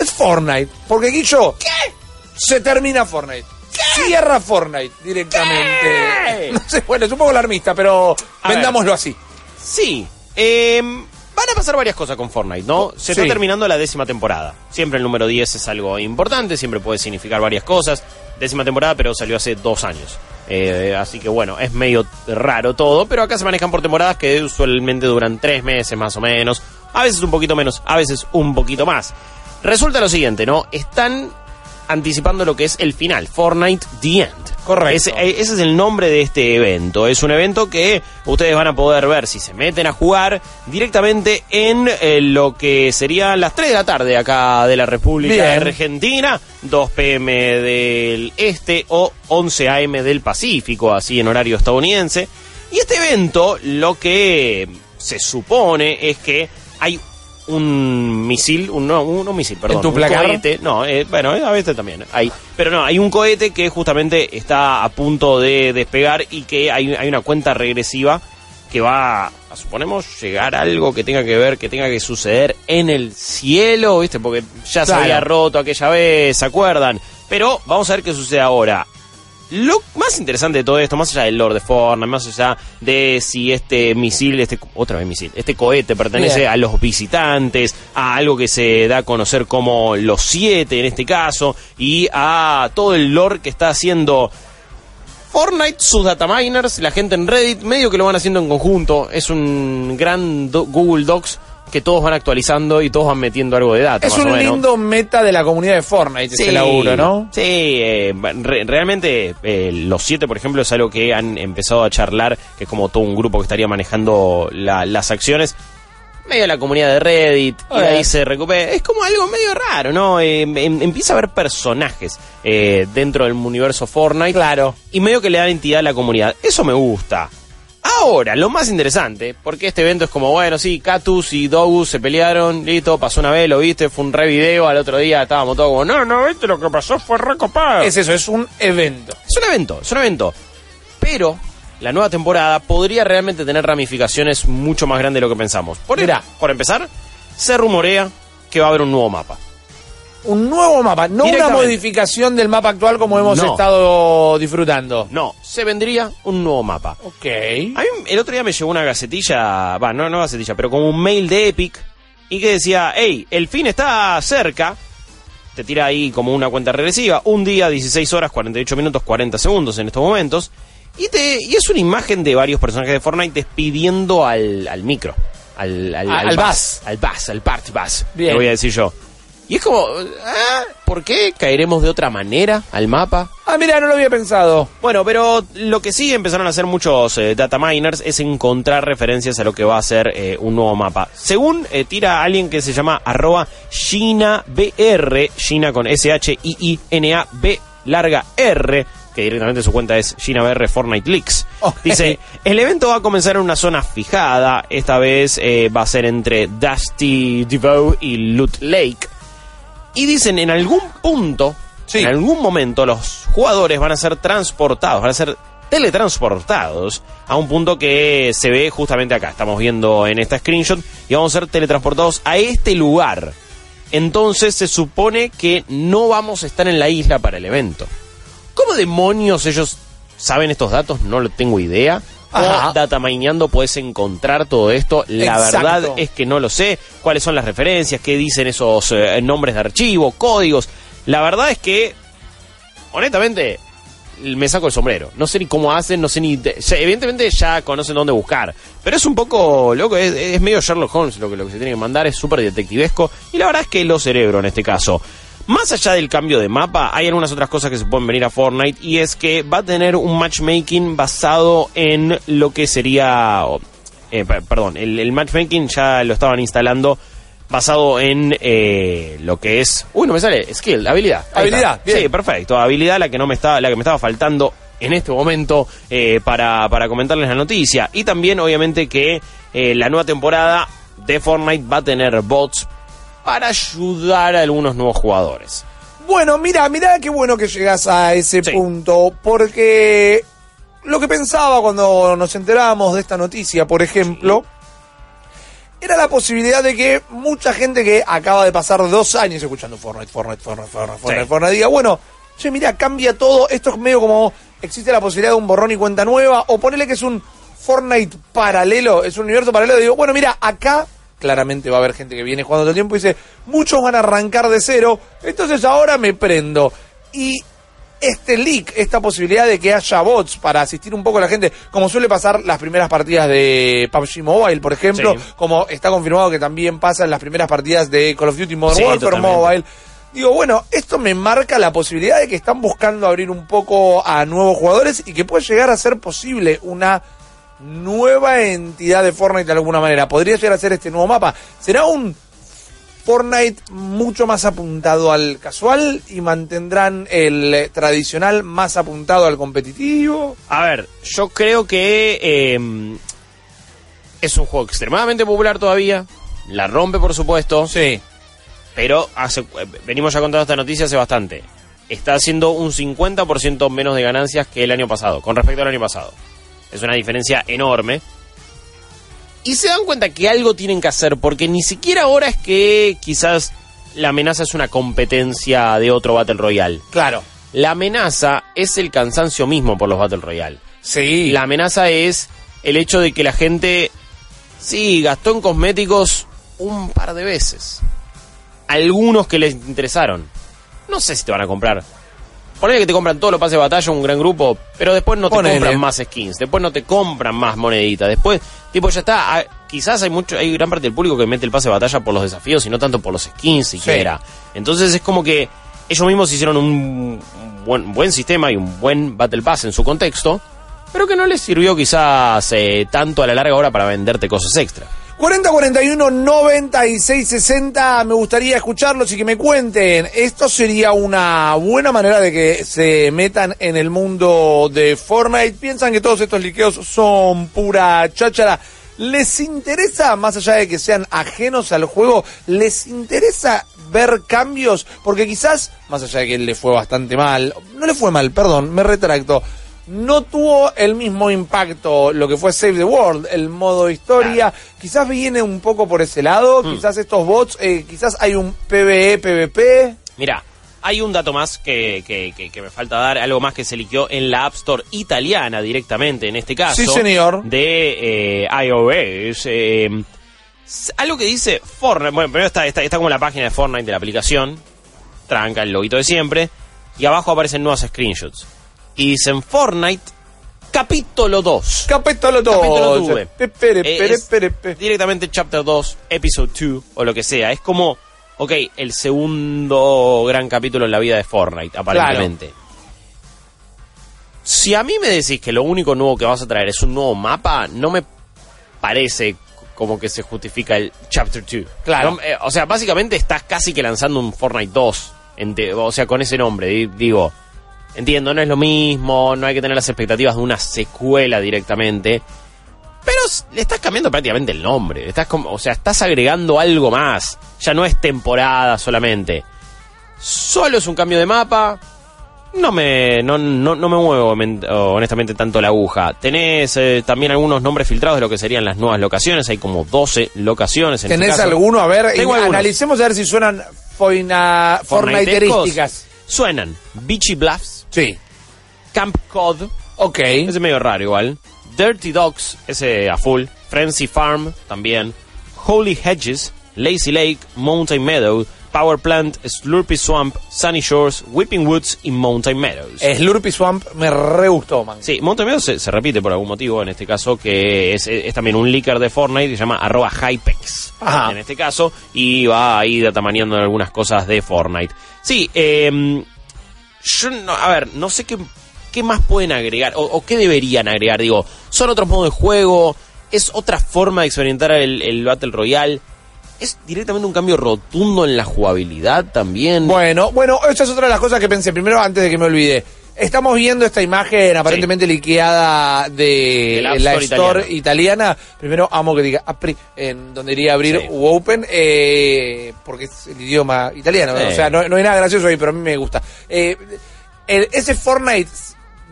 Es Fortnite. Porque Guillo, ¿qué? Se termina Fortnite. Cierra Fortnite directamente. No sé, bueno, es un poco alarmista, pero A ver. vendámoslo así. Sí. eh, van a pasar varias cosas con Fortnite, ¿no? Se Sí. está terminando la décima temporada. Siempre el número 10 es algo importante, siempre puede significar varias cosas. Décima temporada, pero salió hace dos años. Eh, así que bueno, es medio raro todo, pero acá se manejan por temporadas que usualmente duran tres meses más o menos. A veces un poquito menos, a veces un poquito más. Resulta lo siguiente, ¿no? Están anticipando lo que es el final, Fortnite The End. Correcto. Ese, eh, ese es el nombre de este evento. Es un evento que ustedes van a poder ver si se meten a jugar directamente en eh, lo que serían las 3 de la tarde acá de la República Bien. Argentina, 2 pm del este o 11 am del Pacífico, así en horario estadounidense. Y este evento lo que se supone es que hay un misil, un, no, un, un misil, perdón. ¿En tu un cohete, no, eh, bueno, a veces también hay. Pero no, hay un cohete que justamente está a punto de despegar y que hay, hay una cuenta regresiva que va a, suponemos, llegar a algo que tenga que ver, que tenga que suceder en el cielo, ¿viste? Porque ya se había roto aquella vez, ¿se acuerdan? Pero vamos a ver qué sucede ahora. Lo más interesante de todo esto, más allá del lore de Fortnite, más allá de si este misil, este otra vez misil, este cohete pertenece Bien. a los visitantes, a algo que se da a conocer como los siete en este caso, y a todo el lore que está haciendo Fortnite, sus dataminers, la gente en Reddit, medio que lo van haciendo en conjunto. Es un gran do- Google Docs que todos van actualizando y todos van metiendo algo de data. Es más o un menos. lindo meta de la comunidad de Fortnite, ese laburo, ¿no? Sí, eh, re- realmente eh, los siete, por ejemplo, es algo que han empezado a charlar, que es como todo un grupo que estaría manejando la- las acciones. Medio la comunidad de Reddit, y ahí se recupera. Es como algo medio raro, ¿no? Eh, em- empieza a haber personajes eh, dentro del universo Fortnite. Claro. Y medio que le dan entidad a la comunidad. Eso me gusta. Ahora, lo más interesante, porque este evento es como, bueno, sí, Catus y Dogus se pelearon, listo, pasó una vez, lo viste, fue un re video, al otro día estábamos todos como, no, no, viste, lo que pasó fue recopado. Es eso, es un evento. Es un evento, es un evento. Pero la nueva temporada podría realmente tener ramificaciones mucho más grandes de lo que pensamos. Por, Mirá. por empezar, se rumorea que va a haber un nuevo mapa. Un nuevo mapa, no una modificación del mapa actual como hemos No. estado disfrutando. No, se vendría un nuevo mapa. Ok. A mí el otro día me llegó una gacetilla, va, no, no gacetilla, pero como un mail de Epic y que decía, hey, el fin está cerca. Te tira ahí como una cuenta regresiva, un día, 16 horas, 48 minutos, 40 segundos en estos momentos. Y, te, y es una imagen de varios personajes de Fortnite despidiendo al, al micro. Al, al, Al bus. Al bus, al party bus. Te voy a decir yo. Y es como, ah, ¿por qué caeremos de otra manera al mapa? Ah, mira, no lo había pensado. Bueno, pero lo que sí empezaron a hacer muchos eh, data miners es encontrar referencias a lo que va a ser eh, un nuevo mapa. Según eh, tira alguien que se llama arroba ShinaBR, Shina con S-H-I-I-N-A-B larga R, que directamente su cuenta es ShinaBR Fortnite Leaks. Dice, el evento va a comenzar en una zona fijada, esta vez eh, va a ser entre Dusty Devoe y Loot Lake. Y dicen, en algún punto, Sí. en algún momento, los jugadores van a ser transportados, van a ser teletransportados a un punto que se ve justamente acá. Estamos viendo en esta screenshot y vamos a ser teletransportados a este lugar. Entonces se supone que no vamos a estar en la isla para el evento. ¿Cómo demonios ellos saben estos datos? No lo tengo idea. Ajá. O datamineando puedes encontrar todo esto. La Exacto. verdad es que no lo sé. ¿Cuáles son las referencias? ¿Qué dicen esos eh, nombres de archivo? ¿Códigos? La verdad es que, honestamente, me saco el sombrero. No sé ni cómo hacen, no sé ni... ya, evidentemente ya conocen dónde buscar. Pero es un poco, loco, es, es medio Sherlock Holmes lo que, lo que se tiene que mandar. Es súper detectivesco. Y la verdad es que lo cerebro en este caso. Más allá del cambio de mapa, hay algunas otras cosas que se pueden venir a Fortnite. Y es que va a tener un matchmaking basado en lo que sería... eh, per- perdón, el, el matchmaking ya lo estaban instalando basado en eh, lo que es, uy, no me sale, skill, habilidad. Habilidad, bien. Sí, perfecto, habilidad la que no me estaba, la que me estaba faltando en este momento eh, para, para comentarles la noticia. Y también, obviamente, que eh, la nueva temporada de Fortnite va a tener bots para ayudar a algunos nuevos jugadores. Bueno, mira, mira qué bueno que llegas a ese Sí. punto, porque lo que pensaba cuando nos enteramos de esta noticia, por ejemplo, era la posibilidad de que mucha gente que acaba de pasar dos años escuchando Fortnite, Fortnite, Fortnite, Fortnite, Fortnite. Fortnite, diga, bueno, che, mira, cambia todo, esto es medio como, existe la posibilidad de un borrón y cuenta nueva, o ponele que es un Fortnite paralelo, es un universo paralelo, digo, bueno, mira, acá claramente va a haber gente que viene jugando todo el tiempo y dice, muchos van a arrancar de cero, entonces ahora me prendo. Y este leak, esta posibilidad de que haya bots para asistir un poco a la gente, como suele pasar las primeras partidas de PUBG Mobile, por ejemplo, Sí. como está confirmado que también pasa en las primeras partidas de Call of Duty Modern Sí, Warfare totalmente. Mobile. Digo, bueno, esto me marca la posibilidad de que están buscando abrir un poco a nuevos jugadores y que puede llegar a ser posible una nueva entidad de Fortnite de alguna manera. Podría llegar a ser este nuevo mapa. ¿Será un Fortnite mucho más apuntado al casual y mantendrán el eh, tradicional más apuntado al competitivo? A ver, yo creo que eh, es un juego extremadamente popular todavía. La rompe, por supuesto. Sí. Pero hace, eh, venimos ya contando esta noticia hace bastante. Está haciendo un 50% menos de ganancias que el año pasado, con respecto al año pasado. Es una diferencia enorme. Y se dan cuenta que algo tienen que hacer, porque ni siquiera ahora es que quizás la amenaza es una competencia de otro Battle Royale. Claro. La amenaza es el cansancio mismo por los Battle Royale. Sí. La amenaza es el hecho de que la gente, sí, gastó en cosméticos un par de veces. Algunos que les interesaron. No sé si te van a comprar. Ponele que te compran todos los pases de batalla, un gran grupo, pero después no te compran más skins, después no te compran más moneditas, después, tipo, ya está. ah, Quizás hay mucho, hay gran parte del público que mete el pase de batalla por los desafíos y no tanto por los skins siquiera. Entonces es como que ellos mismos hicieron un, buen, buen sistema y un buen Battle Pass en su contexto, pero que no les sirvió quizás eh, tanto a la larga hora para venderte cosas extra. 40 41 96 60 me gustaría escucharlos y que me cuenten. Esto sería una buena manera de que se metan en el mundo de Fortnite. Piensan que todos estos liqueos son pura cháchara. Les interesa más allá de que sean ajenos al juego les interesa ver cambios porque quizás más allá de que le fue bastante mal no le fue mal perdón me retracto no tuvo el mismo impacto lo que fue Save the World, el modo historia. Quizás viene un poco por ese lado, quizás estos bots, eh, quizás hay un PvE, PvP. Mira, hay un dato más que, que- que- que me falta dar, algo más que se liqueó en la App Store italiana directamente, en este caso. Sí, señor. De eh, iOS. eh, algo que dice Fortnite. Bueno, primero está, está, está como la página de Fortnite de la aplicación. Tranca, el loguito de siempre. Y abajo aparecen nuevas screenshots. Y dicen Fortnite, capítulo 2. Capítulo 2. Capítulo tuve. Pere, Eh, pere, pere. Directamente Chapter 2, Episode 2 o lo que sea. Es como, ok, el segundo gran capítulo en la vida de Fortnite, aparentemente. Si a mí me decís que lo único nuevo que vas a traer es un nuevo mapa, no me parece como que se justifica el Chapter 2. Claro. No, eh, o sea, básicamente estás casi que lanzando un Fortnite 2. ente- o sea, con ese nombre. di- Digo, entiendo, no es lo mismo, no hay que tener las expectativas de una secuela directamente. Pero le estás cambiando prácticamente el nombre. Estás como, o sea, estás agregando algo más. Ya no es temporada solamente. Solo es un cambio de mapa. No me, no, no, no me muevo men- honestamente tanto la aguja. Tenés eh, también algunos nombres filtrados de lo que serían las nuevas locaciones. Hay como 12 locaciones en este ¿Tenés alguno? A ver, y analicemos a ver si suenan foina, Fortnitescos. fortniterísticas. Suenan Beachy Bluffs, Sí. Camp Cod, Ok. ese medio raro igual. Dirty Dogs, ese a full. Frenzy Farm, también. Holy Hedges, Lazy Lake, Mountain Meadow, Power Plant, Slurpy Swamp, Sunny Shores, Whipping Woods y Mountain Meadows. Slurpy Swamp me re gustó, man. Sí, Mountain Meadows se, se repite por algún motivo, en este caso, que es, es también un leaker de Fortnite que se llama arroba Hypex. Ajá. En este caso, y va ahí datamaneando algunas cosas de Fortnite. Sí, eh, yo no, a ver, no sé qué, qué más pueden agregar, o, qué deberían agregar, digo, son otros modos de juego, es otra forma de experimentar el, el Battle Royale. es directamente un cambio rotundo en la jugabilidad también. Bueno, bueno, esa es otra de las cosas que pensé. Primero, antes de que me olvide. Estamos viendo esta imagen aparentemente liqueada de, la Store italiana. Primero amo que diga apri, en donde iría abrir Sí. u open, eh, porque es el idioma italiano. Sí. O sea, no, no hay nada gracioso ahí, pero a mí me gusta. Eh, el- ese Fortnite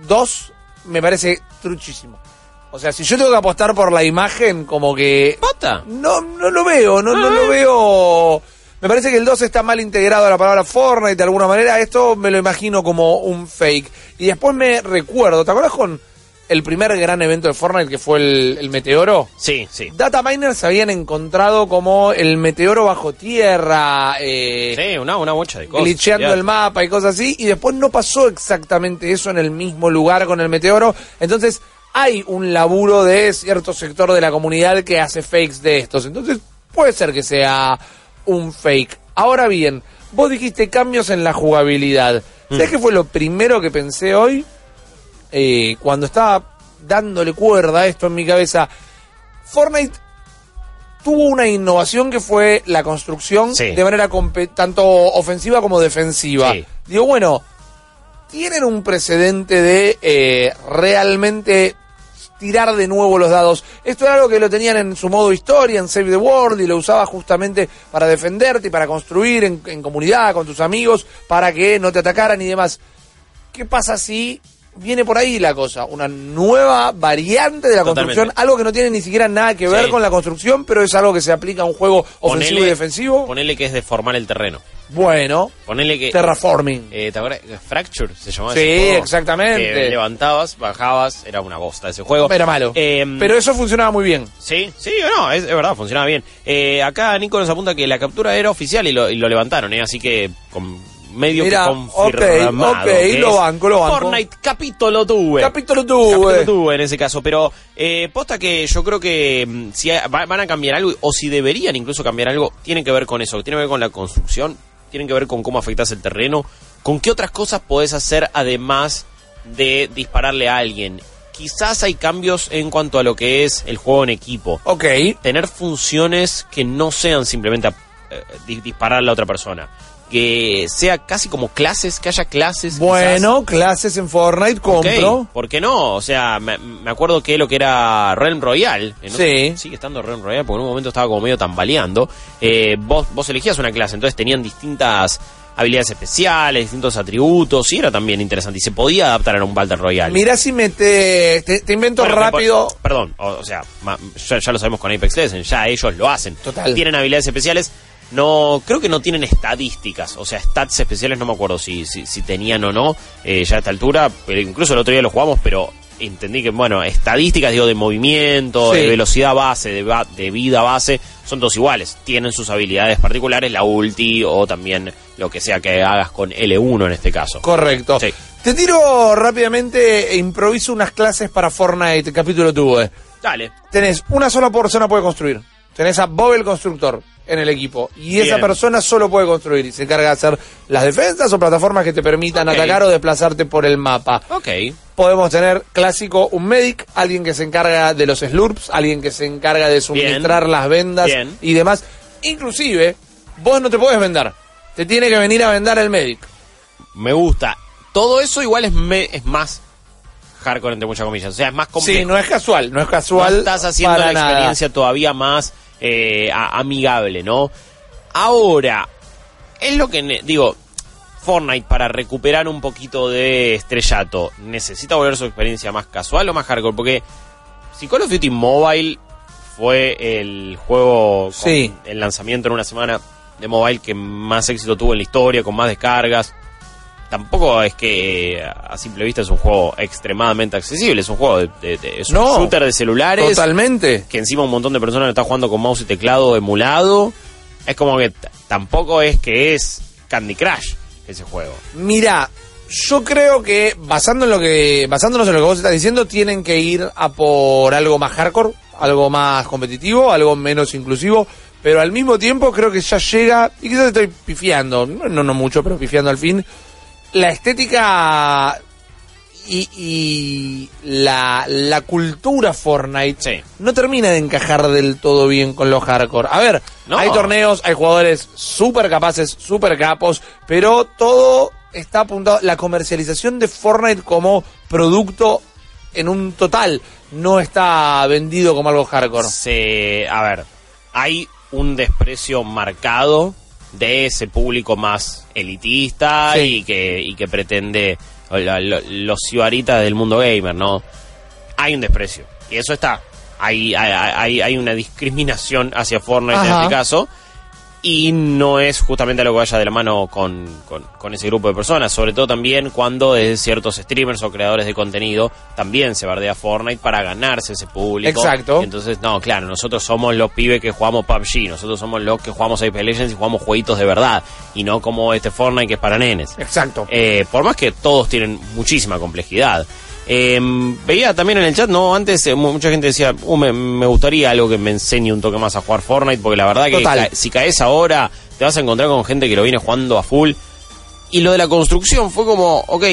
2 me parece truchísimo. O sea, si yo tengo que apostar por la imagen, como que ¿Pata? no, no lo veo, no, no Ah. lo veo. Me parece que el 2 está mal integrado a la palabra Fortnite de alguna manera. Esto me lo imagino como un fake. Y después me recuerdo, ¿te acuerdas con el primer gran evento de Fortnite que fue el, el meteoro? Sí, sí. Data miners habían encontrado como el meteoro bajo tierra, eh, Sí, una, una bocha de cosas. glitcheando el mapa y cosas así, y después no pasó exactamente eso en el mismo lugar con el meteoro. Entonces hay un laburo de cierto sector de la comunidad que hace fakes de estos. Entonces puede ser que sea un fake. Ahora bien, vos dijiste cambios en la jugabilidad. ¿Sabés qué fue lo primero que pensé hoy? Eh, cuando estaba dándole cuerda a esto en mi cabeza. Fortnite tuvo una innovación que fue la construcción Sí. de manera tanto ofensiva como defensiva. Sí. Digo, bueno, tienen un precedente de eh, realmente tirar de nuevo los dados. Esto era algo que lo tenían en su modo historia, en Save the World, y lo usaba justamente para defenderte y para construir en, en comunidad, con tus amigos, para que no te atacaran y demás. ¿Qué pasa si viene por ahí la cosa? Una nueva variante de la Totalmente. construcción, algo que no tiene ni siquiera nada que ver Sí. con la construcción, pero es algo que se aplica a un juego ofensivo Ponele- y defensivo. Ponele que es deformar el terreno. Bueno, Ponele que. terraforming. Eh, ¿te acuerdas? Fracture se llamaba Sí, ese juego. exactamente. Que levantabas, bajabas, era una bosta ese juego. Era malo. Eh, pero eso funcionaba muy bien. Sí, sí, no, es, es verdad, funcionaba bien. Eh, acá Nico nos apunta que la captura era oficial y lo, y lo levantaron, ¿eh? así que con medio Mira, que confirmado. ok, lo banco, lo banco. Fortnite capítulo tuve. Capítulo tuve. Capítulo tuve en ese caso, pero eh, posta que yo creo que mm, si van a cambiar algo, o si deberían incluso cambiar algo, tiene que ver con eso, tiene que ver con la construcción, tiene que ver con cómo afectas el terreno, con qué otras cosas podés hacer además de dispararle a alguien. Quizás hay cambios en cuanto a lo que es el juego en equipo Ok. tener funciones que no sean simplemente eh, di- disparar a la otra persona. Que sea casi como clases, que haya clases. Bueno, clases en Fortnite, compro. Ok, ¿Por qué no? O sea, me, me acuerdo que lo que era Realm Royale. no Sí. Sigue estando Realm Royale porque en un momento estaba como medio tambaleando. eh, vos, vos elegías una clase, entonces tenían distintas habilidades especiales, distintos atributos, y era también interesante. Y se podía adaptar a un Battle Royale. Mira si me te, te, te invento Bueno, rápido. Perdón, o, o sea, ma- ya, ya lo sabemos con Apex Legends, ya ellos lo hacen. Total. Tienen habilidades especiales. No, creo que no tienen estadísticas, o sea, stats especiales no me acuerdo si, si, si tenían o no, eh, ya a esta altura, pero incluso el otro día lo jugamos, pero entendí que, bueno, estadísticas, digo, de movimiento, Sí. de velocidad base, de, de vida base, son todos iguales. Tienen sus habilidades particulares, la ulti o también lo que sea que hagas con L1 en este caso. Correcto. Sí. Te tiro rápidamente e improviso unas clases para Fortnite, capítulo tuve. Dale. Tenés una sola persona puede construir. Tenés a Bob el constructor en el equipo. Y esa persona solo puede construir y se encarga de hacer las defensas o plataformas que te permitan atacar o desplazarte por el mapa. Ok. Podemos tener clásico un medic, alguien que se encarga de los slurps, alguien que se encarga de suministrar las vendas Bien. y demás. Inclusive, vos no te puedes vender. Te tiene que venir a vender el medic. Me gusta. Todo eso igual es, me- es más hardcore, entre muchas comillas. O sea, es más complejo. Sí, no es casual, no es No casual. estás haciendo la nada. experiencia todavía más eh, a- amigable, ¿no? Ahora, es lo que... digo, Fortnite para recuperar un poquito de estrellato, ¿necesita volver su experiencia más casual o más hardcore? Porque si Call of Duty Mobile fue el juego con Sí. el lanzamiento en una semana de mobile que más éxito tuvo en la historia, con más descargas, tampoco es que a simple vista es un juego extremadamente accesible, es un juego de, de- de- es un shooter de celulares Totalmente. que encima un montón de personas lo están jugando con mouse y teclado emulado. Es como que tampoco es que es Candy Crush ese juego. Mira, yo creo que basando en lo que basándonos en lo que vos estás diciendo, tienen que ir a por algo más hardcore, algo más competitivo, algo menos inclusivo, pero al mismo tiempo creo que ya llega y quizás estoy pifiando, no, no mucho, pero pifiando al fin la estética y, y la, la cultura Fortnite Sí. no termina de encajar del todo bien con los hardcore. A ver, No. hay torneos, hay jugadores súper capaces, súper capos, pero todo está apuntado. La comercialización de Fortnite como producto en un total no está vendido como algo hardcore. se, a ver, hay un desprecio marcado de ese público más elitista Sí. y que y que pretende la- los ciudaritas del mundo gamer, ¿no? Hay un desprecio y eso está. Hay, hay, hay, hay una discriminación hacia Fortnite en este caso y no es justamente algo que vaya de la mano con, con, con ese grupo de personas, sobre todo también cuando desde ciertos streamers o creadores de contenido también se bardea Fortnite para ganarse ese público. Exacto. Entonces, no, claro, nosotros somos los pibes que jugamos PUBG, nosotros somos los que jugamos Apex Legends y jugamos jueguitos de verdad, y no como este Fortnite que es para nenes. Exacto. Eh, por más que todos tienen muchísima complejidad. Eh, veía también en el chat, no, antes eh, mu- mucha gente decía, "Uh, me, me gustaría algo que me enseñe un toque más a jugar Fortnite, porque la verdad que ca- si caes ahora, te vas a encontrar con gente que lo viene jugando a full. Y lo de la construcción fue como, ok,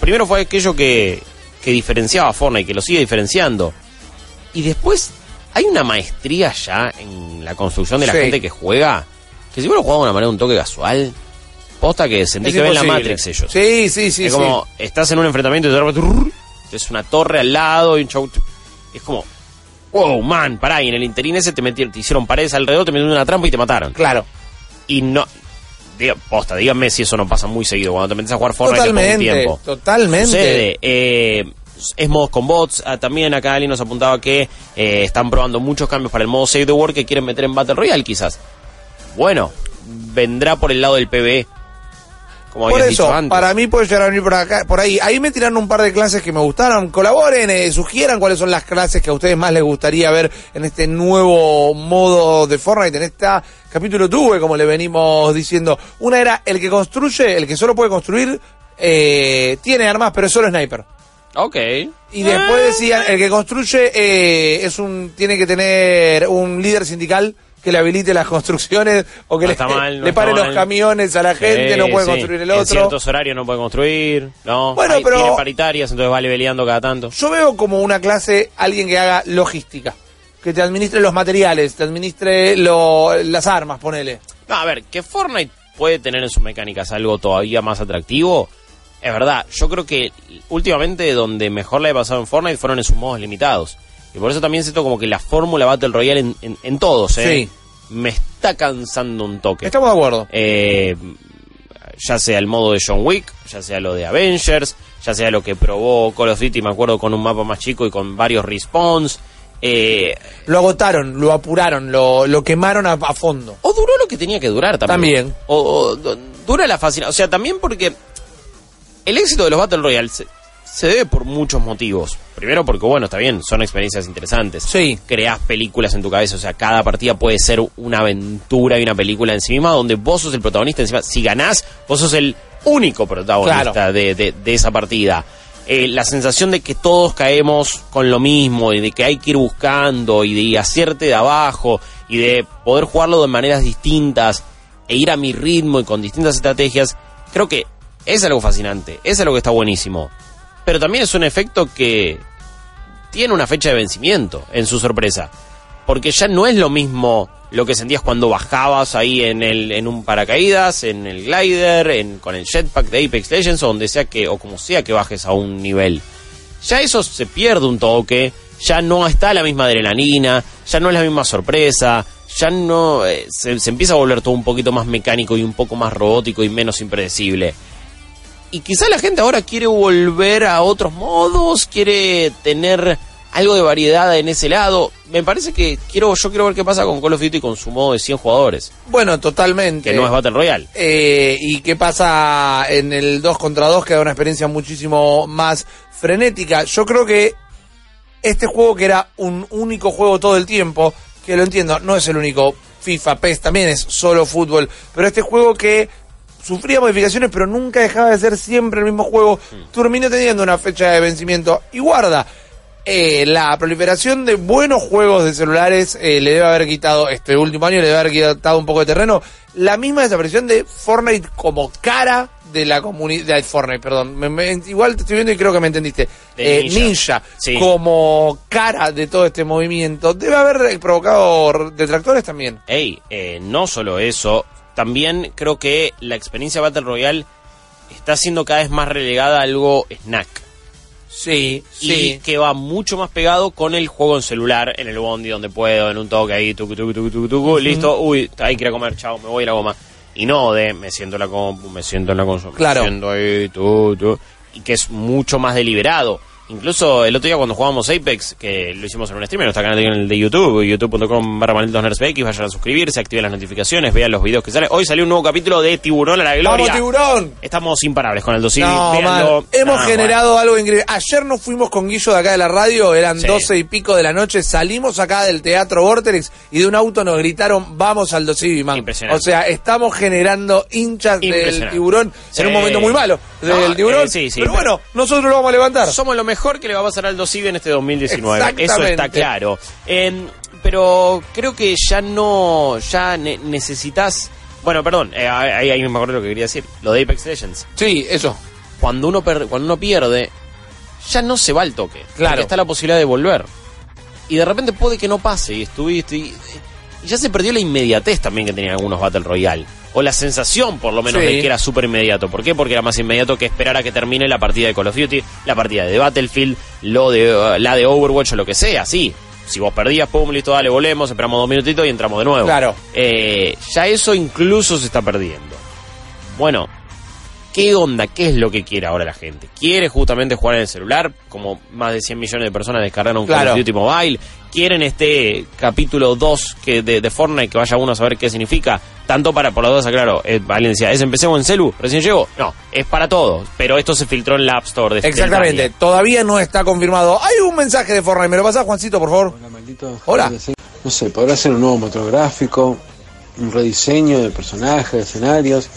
primero fue aquello que, que diferenciaba a Fortnite, que lo sigue diferenciando. Y después hay una maestría ya en la construcción de la Sí. gente que juega, que si vos lo jugás de una manera un toque casual, posta que sentís Es que ven la. Matrix ellos. Sí, sí, sí. es sí. como, estás en un enfrentamiento y trrr, es una torre al lado y un show. Es como, wow, man, pará, y en el interín ese te, metieron, te hicieron paredes alrededor, te metieron una trampa y te mataron. Claro. Y no. Diga, posta, díganme si eso no pasa muy seguido. Cuando te metes a jugar Fortnite de un Totalmente. tiempo. Totalmente. Sucede. Eh, es modos con bots. Ah, también acá alguien nos apuntaba que eh, están probando muchos cambios para el modo Save the World que quieren meter en Battle Royale, quizás. Bueno, vendrá por el lado del PvE. Como Por eso, dicho antes. para mí puede llegar a venir por acá, por ahí. Ahí me tiraron un par de clases que me gustaron. Colaboren, eh, sugieran cuáles son las clases que a ustedes más les gustaría ver en este nuevo modo de Fortnite, en este capítulo tuve, como le venimos diciendo. Una era el que construye, el que solo puede construir, eh, tiene armas, pero es solo sniper. Ok. Y después decían, el que construye eh, es un tiene que tener un líder sindical que le habilite las construcciones o que No le, mal, no le está pare los camiones a la gente, Sí, no puede sí. construir el En otro. ciertos horarios no puede construir. No. Bueno, Hay- pero- Tienen paritarias, entonces vale peleando cada tanto. Yo veo como una clase alguien que haga logística, que te administre los materiales, te administre lo- las armas, ponele. No, a ver, que Fortnite puede tener en sus mecánicas algo todavía más atractivo. Es verdad, yo creo que últimamente donde mejor le he pasado en Fortnite fueron en sus modos limitados. Y por eso también siento como que la fórmula Battle Royale en, en- en todos, ¿eh? Sí. Me está cansando un toque. Estamos de acuerdo. Eh, ya sea el modo de John Wick, ya sea lo de Avengers, ya sea lo que probó Call of Duty, me acuerdo, con un mapa más chico y con varios respawns. Eh, Lo agotaron, lo apuraron, lo, lo quemaron a, a fondo. o duró lo que tenía que durar también. También. O, o du- dura la fascinación. O sea, también porque el éxito de los Battle Royale se, debe por muchos motivos. Primero porque, bueno, está bien, son experiencias interesantes. Sí. Creás películas en tu cabeza, o sea, cada partida puede ser una aventura y una película en sí misma donde vos sos el protagonista. Encima, si ganás, vos sos el único protagonista Claro. de, de- de esa partida. Eh, la sensación de que todos caemos con lo mismo y de que hay que ir buscando y de hacerte de abajo y de poder jugarlo de maneras distintas e ir a mi ritmo y con distintas estrategias, creo que es algo fascinante, es algo que está buenísimo. Pero también es un efecto que tiene una fecha de vencimiento en su sorpresa. Porque ya no es lo mismo lo que sentías cuando bajabas ahí en el en un paracaídas, en el glider, en, con el jetpack de Apex Legends o donde sea que o como sea que bajes a un nivel. Ya eso se pierde un toque, ya no está la misma adrenalina, ya no es la misma sorpresa, ya no eh, se, se empieza a volver todo un poquito más mecánico y un poco más robótico y menos impredecible. Y quizá la gente ahora quiere volver a otros modos, quiere tener algo de variedad en ese lado. Me parece que quiero yo quiero ver qué pasa con Call of Duty con su modo de 100 jugadores, Bueno, totalmente. que no es Battle Royale. Eh, ¿Y qué pasa en el 2 contra 2? Que da una experiencia muchísimo más frenética. Yo creo que este juego que era un único juego todo el tiempo, que lo entiendo, no es el único FIFA, PES, también es solo fútbol, pero este juego que sufría modificaciones pero nunca dejaba de ser siempre el mismo juego, terminó teniendo una fecha de vencimiento. Y guarda, eh, la proliferación de buenos juegos de celulares eh, le debe haber quitado, este último año le debe haber quitado un poco de terreno. La misma desaparición de Fortnite como cara de la comunidad de Fortnite, perdón. Me- me- igual te estoy viendo y creo que me entendiste. Eh, Ninja. Ninja, Sí. como cara de todo este movimiento, debe haber provocado detractores también. Ey, eh, no solo eso, también creo que la experiencia Battle Royale está siendo cada vez más relegada a algo snack. Sí, Y que va mucho más pegado con el juego en celular, en el bondi donde puedo, en un toque ahí, tucu, tucu, tucu, tucu, tucu, listo, uy, ahí quiero comer, chao, me voy a la goma. Y no de me siento en la compu, me siento en la consola, Claro. me siento ahí, tu, tu, y que es mucho más deliberado. Incluso el otro día cuando jugábamos Apex, que lo hicimos en un stream, en nuestro canal de- YouTube, youtube.com barra vayan a suscribirse, activen las notificaciones, vean los videos que salen. Hoy salió un nuevo capítulo de Tiburón a la Gloria. ¡Vamos, tiburón! Estamos imparables con el dosidio. No. Hemos generado algo increíble. Ayer nos fuimos con Guillo de acá de la radio, eran Sí. doce y pico de la noche, salimos acá del Teatro Vortex y de un auto nos gritaron, vamos al Dosivi, man. Impresionante. O sea, estamos generando hinchas del tiburón Sí. en un momento muy malo del No, tiburón. eh, sí, pero- bueno, nosotros lo vamos a levantar. Somos lo mejor que le va a pasar al Dosivi en este 2019. Eso está claro. Eh, pero creo que ya no. Ya ne- necesitas. Bueno, perdón, eh, ahí, ahí me acuerdo lo que quería decir. Lo de Apex Legends. Sí, eso. Cuando uno, per- cuando uno pierde, ya no se va al toque. Claro. Está la posibilidad de volver. Y de repente puede que no pase y estuviste. Y, y ya se perdió la inmediatez también que tenían algunos Battle Royale. O la sensación, por lo menos, Sí. de que era súper inmediato. ¿Por qué? Porque era más inmediato que esperar a que termine la partida de Call of Duty, la partida de Battlefield, lo de, uh, la de Overwatch o lo que sea, sí. Si vos perdías, pum, listo, dale, volvemos, esperamos dos minutitos y entramos de nuevo. Claro. Eh, ya eso incluso se está perdiendo. Bueno, ¿qué onda? ¿Qué es lo que quiere ahora la gente? ¿Quiere justamente jugar en el celular? Como más de 100 millones de personas descargaron Call Claro. of Duty Mobile. ¿Quieren este capítulo 2 que de, de Fortnite que vaya uno a saber qué significa? Tanto para, por la duda, claro, eh, alguien decía, ¿es o en celu? ¿Recién llegó? No, es para todos. Pero esto se filtró en la App Store de Exactamente, Stadia. todavía no está confirmado. Hay un mensaje de Fortnite, ¿me lo pasás, Juancito, por favor? Hola, maldito. Hola. No sé, podrá ser un nuevo motor gráfico, un rediseño de personajes, de escenarios,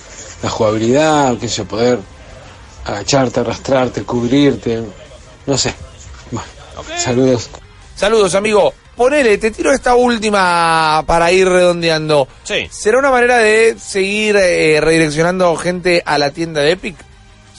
la jugabilidad, qué sé yo, poder agacharte, arrastrarte, cubrirte, no sé. Bueno, saludos. Saludos, amigo. Ponele, te tiro esta última para ir redondeando. Sí. ¿Será una manera de seguir eh, redireccionando gente a la tienda de Epic?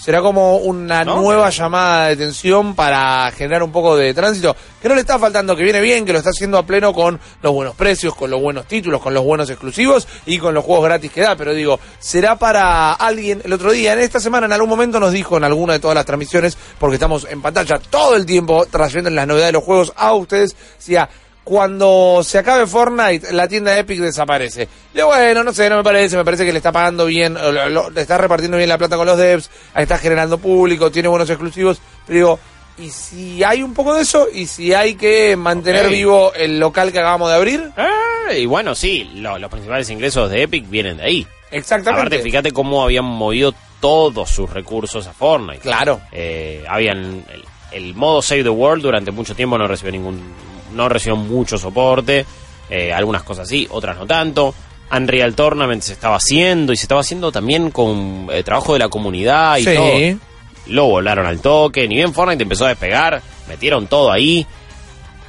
¿Será como una No, nueva llamada de atención para generar un poco de tránsito? Que no le está faltando, que viene bien, que lo está haciendo a pleno con los buenos precios, con los buenos títulos, con los buenos exclusivos y con los juegos gratis que da. Pero digo, ¿será para alguien? El otro día, en esta semana, en algún momento nos dijo en alguna de todas las transmisiones, porque estamos en pantalla todo el tiempo trayendo las novedades de los juegos a ustedes, decía, cuando se acabe Fortnite, la tienda Epic desaparece. Digo, bueno, no sé, no me parece, me parece que le está pagando bien, lo- lo- le está repartiendo bien la plata con los devs, ahí está generando público, tiene buenos exclusivos, pero digo, ¿y si hay un poco de eso? ¿Y si hay que mantener vivo el local que acabamos de abrir? Eh, y bueno, sí, lo- los principales ingresos de Epic vienen de ahí. Exactamente. Aparte, fíjate cómo habían movido todos sus recursos a Fortnite. Claro. Eh, habían el, el modo Save the World durante mucho tiempo no recibió ningún no recibió mucho soporte eh, algunas cosas sí otras no tanto Unreal Tournament se estaba haciendo y se estaba haciendo también con eh, trabajo de la comunidad y Sí. todo lo volaron al toque ni bien Fortnite empezó a despegar metieron todo ahí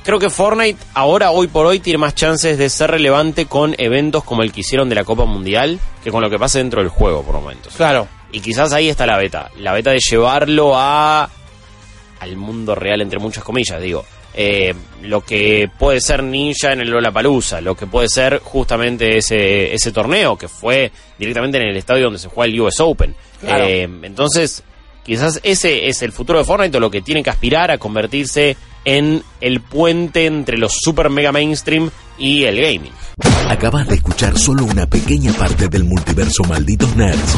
Creo que Fortnite ahora, hoy por hoy, tiene más chances de ser relevante con eventos como el que hicieron de la Copa Mundial que con lo que pasa dentro del juego por momentos. Claro. Y quizás ahí está la beta. La beta de llevarlo a al mundo real, entre muchas comillas, digo. Eh, lo que puede ser Ninja en el Lollapalooza, lo que puede ser justamente ese, ese torneo que fue directamente en el estadio donde se juega el US Open. Claro. Eh, entonces, quizás ese es el futuro de Fortnite, o lo que tiene que aspirar a convertirse en el puente entre los super mega mainstream y el gaming. Acabas de escuchar solo una pequeña parte del multiverso Malditos Nerds.